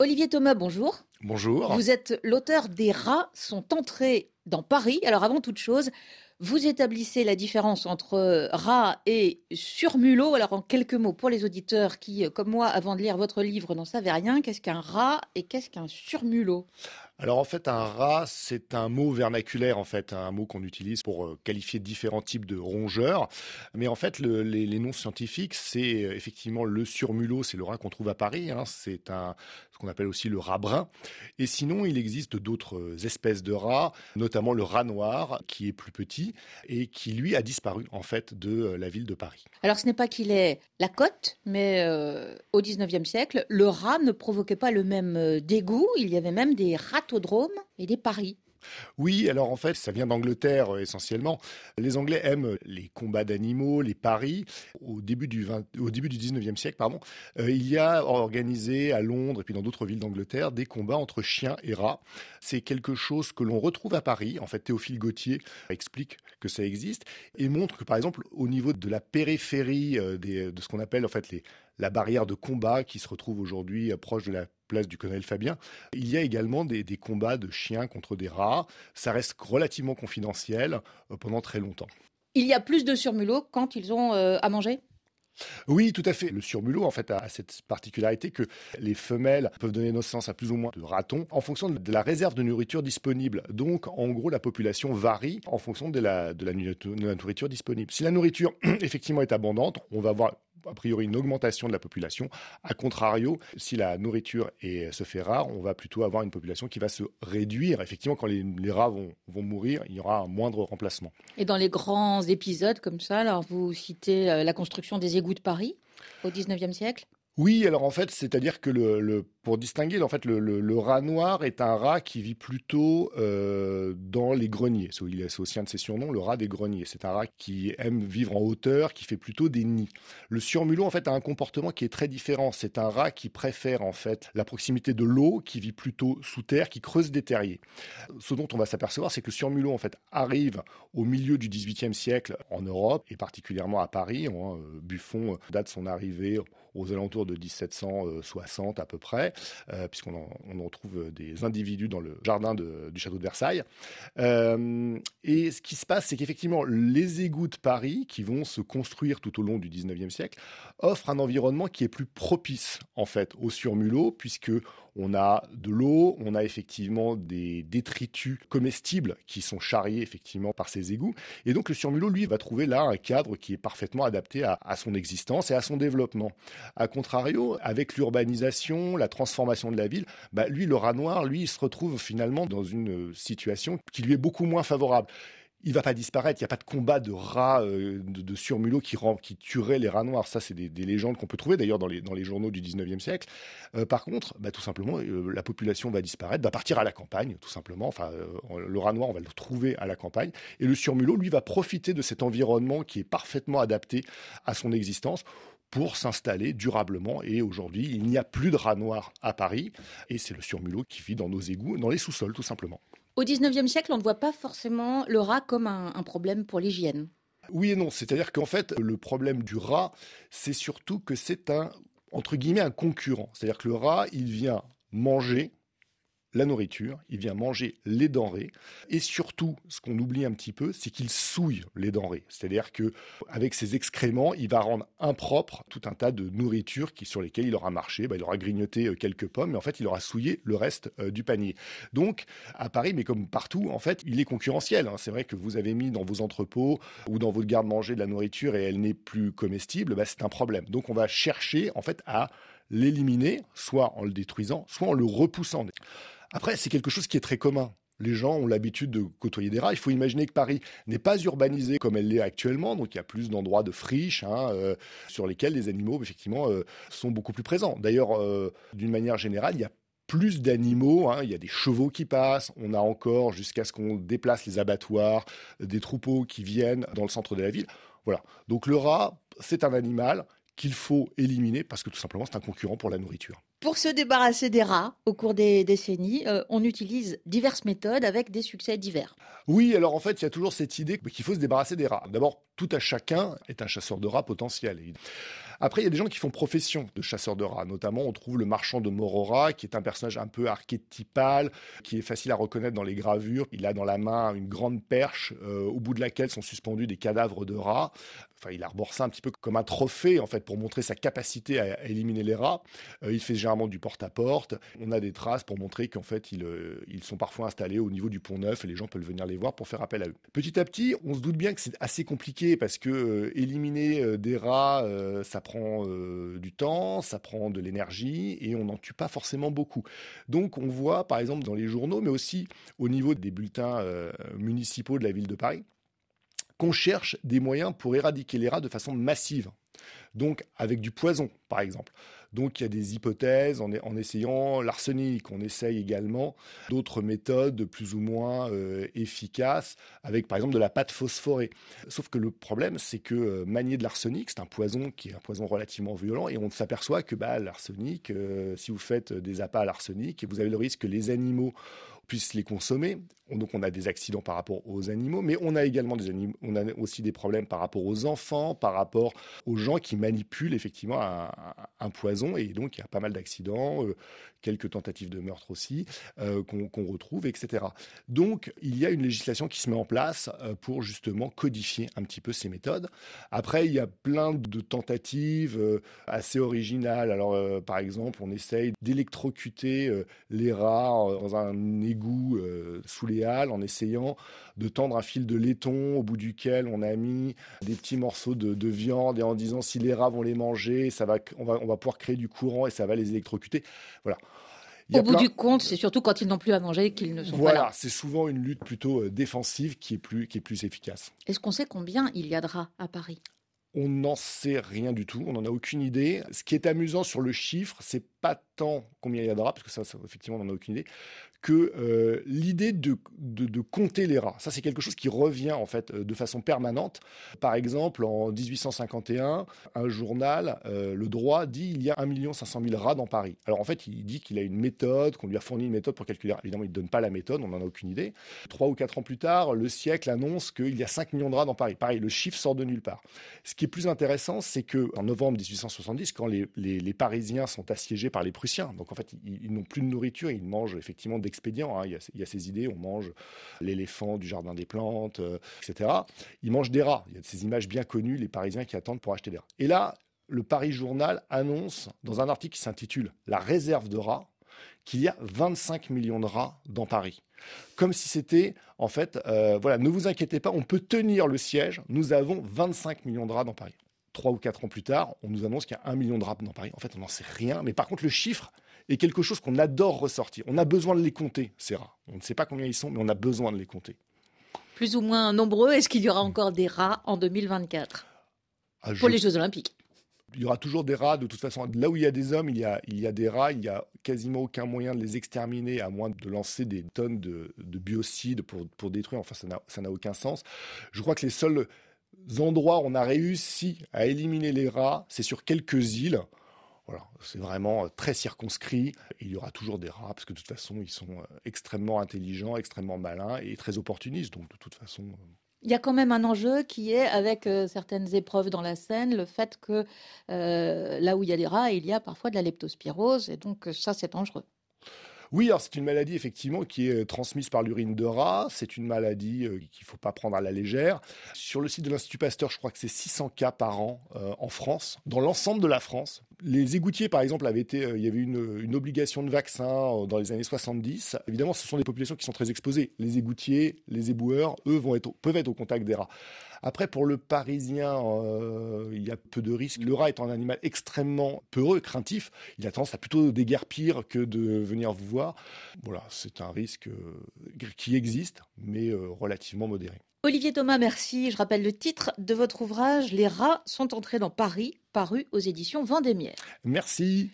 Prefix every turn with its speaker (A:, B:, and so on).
A: Olivier Thomas, bonjour.
B: Bonjour.
A: Vous êtes l'auteur des rats sont entrés dans Paris. Alors avant toute chose, vous établissez la différence entre rat et surmulot. Alors en quelques mots pour les auditeurs qui, comme moi, avant de lire votre livre, n'en savaient rien, qu'est-ce qu'un rat et qu'est-ce qu'un surmulot?
B: Alors en fait, un rat, c'est un mot vernaculaire, en fait, un mot qu'on utilise pour euh, qualifier différents types de rongeurs. Mais en fait, les, noms scientifiques, c'est euh, effectivement le surmulot, c'est le rat qu'on trouve à Paris. Hein. c'est ce qu'on appelle aussi le rat brun. Et sinon, il existe d'autres euh, espèces de rats, notamment le rat noir, qui est plus petit et qui lui a disparu en fait de la ville de Paris.
A: Alors ce n'est pas qu'il est la côte, mais au 19e siècle, le rat ne provoquait pas le même dégoût. Il y avait même des rats et des paris.
B: Oui, alors en fait, ça vient d'Angleterre euh, essentiellement. Les Anglais aiment les combats d'animaux, les paris. Au début du, au début du 19e siècle, pardon, euh, il y a organisé à Londres et puis dans d'autres villes d'Angleterre des combats entre chiens et rats. C'est quelque chose que l'on retrouve à Paris. En fait, Théophile Gautier explique que ça existe et montre que par exemple au niveau de la périphérie euh, de ce qu'on appelle en fait la barrière de combat qui se retrouve aujourd'hui proche de la place du colonel Fabien. Il y a également des, combats de chiens contre des rats. Ça reste relativement confidentiel euh, pendant très longtemps.
A: Il y a plus de surmulots quand ils ont euh, à manger?
B: Oui, tout à fait. Le surmulot, en fait, a cette particularité que les femelles peuvent donner naissance à plus ou moins de ratons en fonction de la réserve de nourriture disponible. Donc, en gros, la population varie en fonction de la, de la nourriture disponible. Si la nourriture, effectivement, est abondante, on va avoir a priori une augmentation de la population. A contrario, si la nourriture se fait rare, on va plutôt avoir une population qui va se réduire. Effectivement, quand les, rats vont, mourir, il y aura un moindre remplacement.
A: Et dans les grands épisodes comme ça, alors vous citez euh, la construction des égouts de Paris au 19e siècle?
B: Oui, alors en fait, c'est-à-dire que le, pour distinguer, en fait, le, rat noir est un rat qui vit plutôt euh, dans les greniers. C'est aussi un de ses surnoms, le rat des greniers. C'est un rat qui aime vivre en hauteur, qui fait plutôt des nids. Le surmulot, en fait, a un comportement qui est très différent. C'est un rat qui préfère en fait la proximité de l'eau, qui vit plutôt sous terre, qui creuse des terriers. Ce dont on va s'apercevoir, c'est que le surmulot, en fait, arrive au milieu du XVIIIe siècle en Europe et particulièrement à Paris. Hein, Buffon date son arrivée aux alentours de 1760 à peu près, euh, puisqu'on en, retrouve des individus dans le jardin du château de Versailles. Euh, et ce qui se passe, c'est qu'effectivement, les égouts de Paris, qui vont se construire tout au long du 19e siècle, offrent un environnement qui est plus propice, en fait, au surmulot, puisque on a de l'eau, on a effectivement des détritus comestibles qui sont charriés effectivement par ces égouts. Et donc le surmulot, lui, va trouver là un cadre qui est parfaitement adapté à, son existence et à son développement. A contrario, avec l'urbanisation, la transformation de la ville, bah, lui, le rat noir, lui, il se retrouve finalement dans une situation qui lui beaucoup moins favorable il va pas disparaître. Il n'y a pas de combat de rats, euh, de, surmulots qui, tueraient les rats noirs. Ça, c'est des, légendes qu'on peut trouver d'ailleurs dans les, dans les journaux du 19e siècle. Euh, par contre, bah, tout simplement, euh, la population va disparaître, va partir à la campagne, tout simplement. Enfin, le rat noir, on va le trouver à la campagne. Et le surmulot, lui, va profiter de cet environnement qui est parfaitement adapté à son existence pour s'installer durablement. Et aujourd'hui, il n'y a plus de rats noirs à Paris. Et c'est le surmulot qui vit dans nos égouts, dans les sous-sols, tout simplement.
A: Au XIXe siècle, on ne voit pas forcément le rat comme un, un problème pour l'hygiène.
B: Oui et non, c'est-à-dire qu'en fait, le problème du rat, c'est surtout que c'est un, entre guillemets, un concurrent. C'est-à-dire que le rat, il vient manger la nourriture, il vient manger les denrées et surtout, ce qu'on oublie un petit peu, c'est qu'il souille les denrées. C'est-à-dire que avec ses excréments, il va rendre impropre tout un tas de nourriture sur lesquelles il aura marché, bah, il aura grignoté euh, quelques pommes, mais en fait, il aura souillé le reste euh, du panier. Donc, à Paris, mais comme partout, en fait, il est concurrentiel. Hein. C'est vrai que vous avez mis dans vos entrepôts ou dans votre garde-manger de la nourriture et elle n'est plus comestible, bah, c'est un problème. Donc, on va chercher en fait à l'éliminer, soit en le détruisant, soit en le repoussant. Après, c'est quelque chose qui est très commun. Les gens ont l'habitude de côtoyer des rats. Il faut imaginer que Paris n'est pas urbanisé comme elle l'est actuellement, donc il y a plus d'endroits de friches hein, euh, sur lesquels les animaux effectivement euh, sont beaucoup plus présents. D'ailleurs, euh, d'une manière générale, il y a plus d'animaux, hein. il y a des chevaux qui passent, on a encore jusqu'à ce qu'on déplace les abattoirs, des troupeaux qui viennent dans le centre de la ville. Voilà. Donc le rat, c'est un animal qu'il faut éliminer parce que tout simplement c'est un concurrent pour la nourriture.
A: Pour se débarrasser des rats au cours des décennies, euh, on utilise diverses méthodes avec des succès divers.
B: Oui, alors en fait, il y a toujours cette idée qu'il faut se débarrasser des rats. D'abord, tout à chacun est un chasseur de rats potentiel. Après, il y a des gens qui font profession de chasseurs de rats. Notamment, on trouve le marchand de Morora, qui est un personnage un peu archétypal, qui est facile à reconnaître dans les gravures. Il a dans la main une grande perche, euh, au bout de laquelle sont suspendus des cadavres de rats. Enfin, il arbore ça un petit peu comme un trophée, en fait, pour montrer sa capacité à, éliminer les rats. Euh, il fait du porte-à-porte. On a des traces pour montrer qu'en fait, ils, euh, ils sont parfois installés au niveau du pont neuf et les gens peuvent venir les voir pour faire appel à eux. Petit à petit, on se doute bien que c'est assez compliqué parce que éliminer des rats, ça prend euh, du temps, ça prend de l'énergie et on n'en tue pas forcément beaucoup. Donc on voit par exemple dans les journaux, mais aussi au niveau des bulletins euh, municipaux de la ville de Paris, qu'on cherche des moyens pour éradiquer les rats de façon massive. Donc avec du poison, par exemple. Donc il y a des hypothèses en, essayant l'arsenic. On essaye également d'autres méthodes plus ou moins euh, efficaces, avec par exemple de la pâte phosphorée. Sauf que le problème, c'est que euh, manier de l'arsenic, c'est un poison qui est un poison relativement violent, et on s'aperçoit que bah, l'arsenic, euh, si vous faites des appâts à l'arsenic, vous avez le risque que les animaux puissent les consommer. Donc on a des accidents par rapport aux animaux, mais on a également des animaux, on a aussi des problèmes par rapport aux enfants, par rapport aux gens qui manipulent effectivement un, poison, et donc il y a pas mal d'accidents, euh, quelques tentatives de meurtre aussi euh, qu'on retrouve, etc. Donc il y a une législation qui se met en place euh, pour justement codifier un petit peu ces méthodes. Après il y a plein de tentatives assez originales. Alors par exemple on essaye d'électrocuter les rats dans un égout sous les en essayant de tendre un fil de laiton au bout duquel on a mis des petits morceaux de, viande et en disant si les rats vont les manger, ça va, on, va, on va pouvoir créer du courant et ça va les électrocuter. Voilà.
A: Au bout du compte, c'est surtout quand ils n'ont plus à manger qu'ils ne sont
B: voilà,
A: pas là.
B: Voilà, c'est souvent une lutte plutôt euh, défensive qui est plus, qui est plus efficace.
A: Est-ce qu'on sait combien il y a de rats à Paris?
B: On n'en sait rien du tout, on n'en a aucune idée. Ce qui est amusant sur le chiffre, c'est pas tant combien il y a de rats, parce que ça, effectivement, on n'en a aucune idée, que euh, l'idée de, de, compter les rats. Ça, c'est quelque chose qui revient en fait euh, de façon permanente. Par exemple, en 1851, un journal, euh, Le Droit, dit il y a 1 500 000 rats dans Paris. Alors en fait, il dit qu'il a une méthode, qu'on lui a fourni une méthode pour calculer. Évidemment, il ne donne pas la méthode, on n'en a aucune idée. Trois ou quatre ans plus tard, Le Siècle annonce qu'il y a 5 millions de rats dans Paris. Pareil, le chiffre sort de nulle part. Ce qui est plus intéressant, c'est que en novembre 1870, quand les, les, Parisiens sont assiégés par les Prussiens, donc en fait, ils, n'ont plus de nourriture, ils mangent effectivement des Hein. Il, y a, ces idées, on mange l'éléphant du jardin des plantes, euh, etc. Ils mangent des rats. Il y a ces images bien connues, les Parisiens qui attendent pour acheter des rats. Et là, le Paris Journal annonce, dans un article qui s'intitule La réserve de rats, qu'il y a 25 millions de rats dans Paris. Comme si c'était, en fait, euh, voilà, ne vous inquiétez pas, on peut tenir le siège, nous avons 25 millions de rats dans Paris. Trois ou quatre ans plus tard, on nous annonce qu'il y a un million de rats dans Paris. En fait, on n'en sait rien, mais par contre, le chiffre est quelque chose qu'on adore ressortir. On a besoin de les compter, ces rats. On ne sait pas combien ils sont, mais on a besoin de les compter.
A: Plus ou moins nombreux, est-ce qu'il y aura encore des rats en 2024 ah, pour les Jeux Olympiques
B: il y aura toujours des rats, de toute façon. Là où il y a des hommes, il y a, il y a des rats. Il n'y a quasiment aucun moyen de les exterminer, à moins de lancer des tonnes de, biocides pour, pour détruire. Enfin, ça n'a aucun sens. Je crois que les seuls endroits où on a réussi à éliminer les rats, c'est sur quelques îles. Voilà, c'est vraiment euh, très circonscrit. il y aura toujours des rats, parce que de toute façon, ils sont euh, extrêmement intelligents, extrêmement malins et très opportunistes. Donc, de toute façon. Euh,
A: il y a quand même un enjeu qui est avec certaines épreuves dans la Seine, le fait que là où il y a des rats, il y a parfois de la leptospirose, et donc ça, c'est dangereux.
B: Oui, alors c'est une maladie effectivement qui est transmise par l'urine de rat. C'est une maladie qu'il ne faut pas prendre à la légère. Sur le site de l'Institut Pasteur, je crois que c'est 600 cas par an en France, dans l'ensemble de la France les égoutiers, par exemple, euh, il y avait une, obligation de vaccin euh, dans les années 70. Évidemment, ce sont des populations qui sont très exposées. Les égoutiers, les éboueurs, eux, peuvent être au contact des rats. Après, pour le Parisien, euh, il y a peu de risques. Le rat étant un animal extrêmement peureux, craintif, il a tendance à plutôt déguerpir que de venir vous voir. Voilà, c'est un risque qui existe, mais relativement modéré.
A: Olivier Thomas, merci. Je rappelle le titre de votre ouvrage Les rats sont entrés dans Paris, paru aux éditions Vendémiaire.
B: Merci.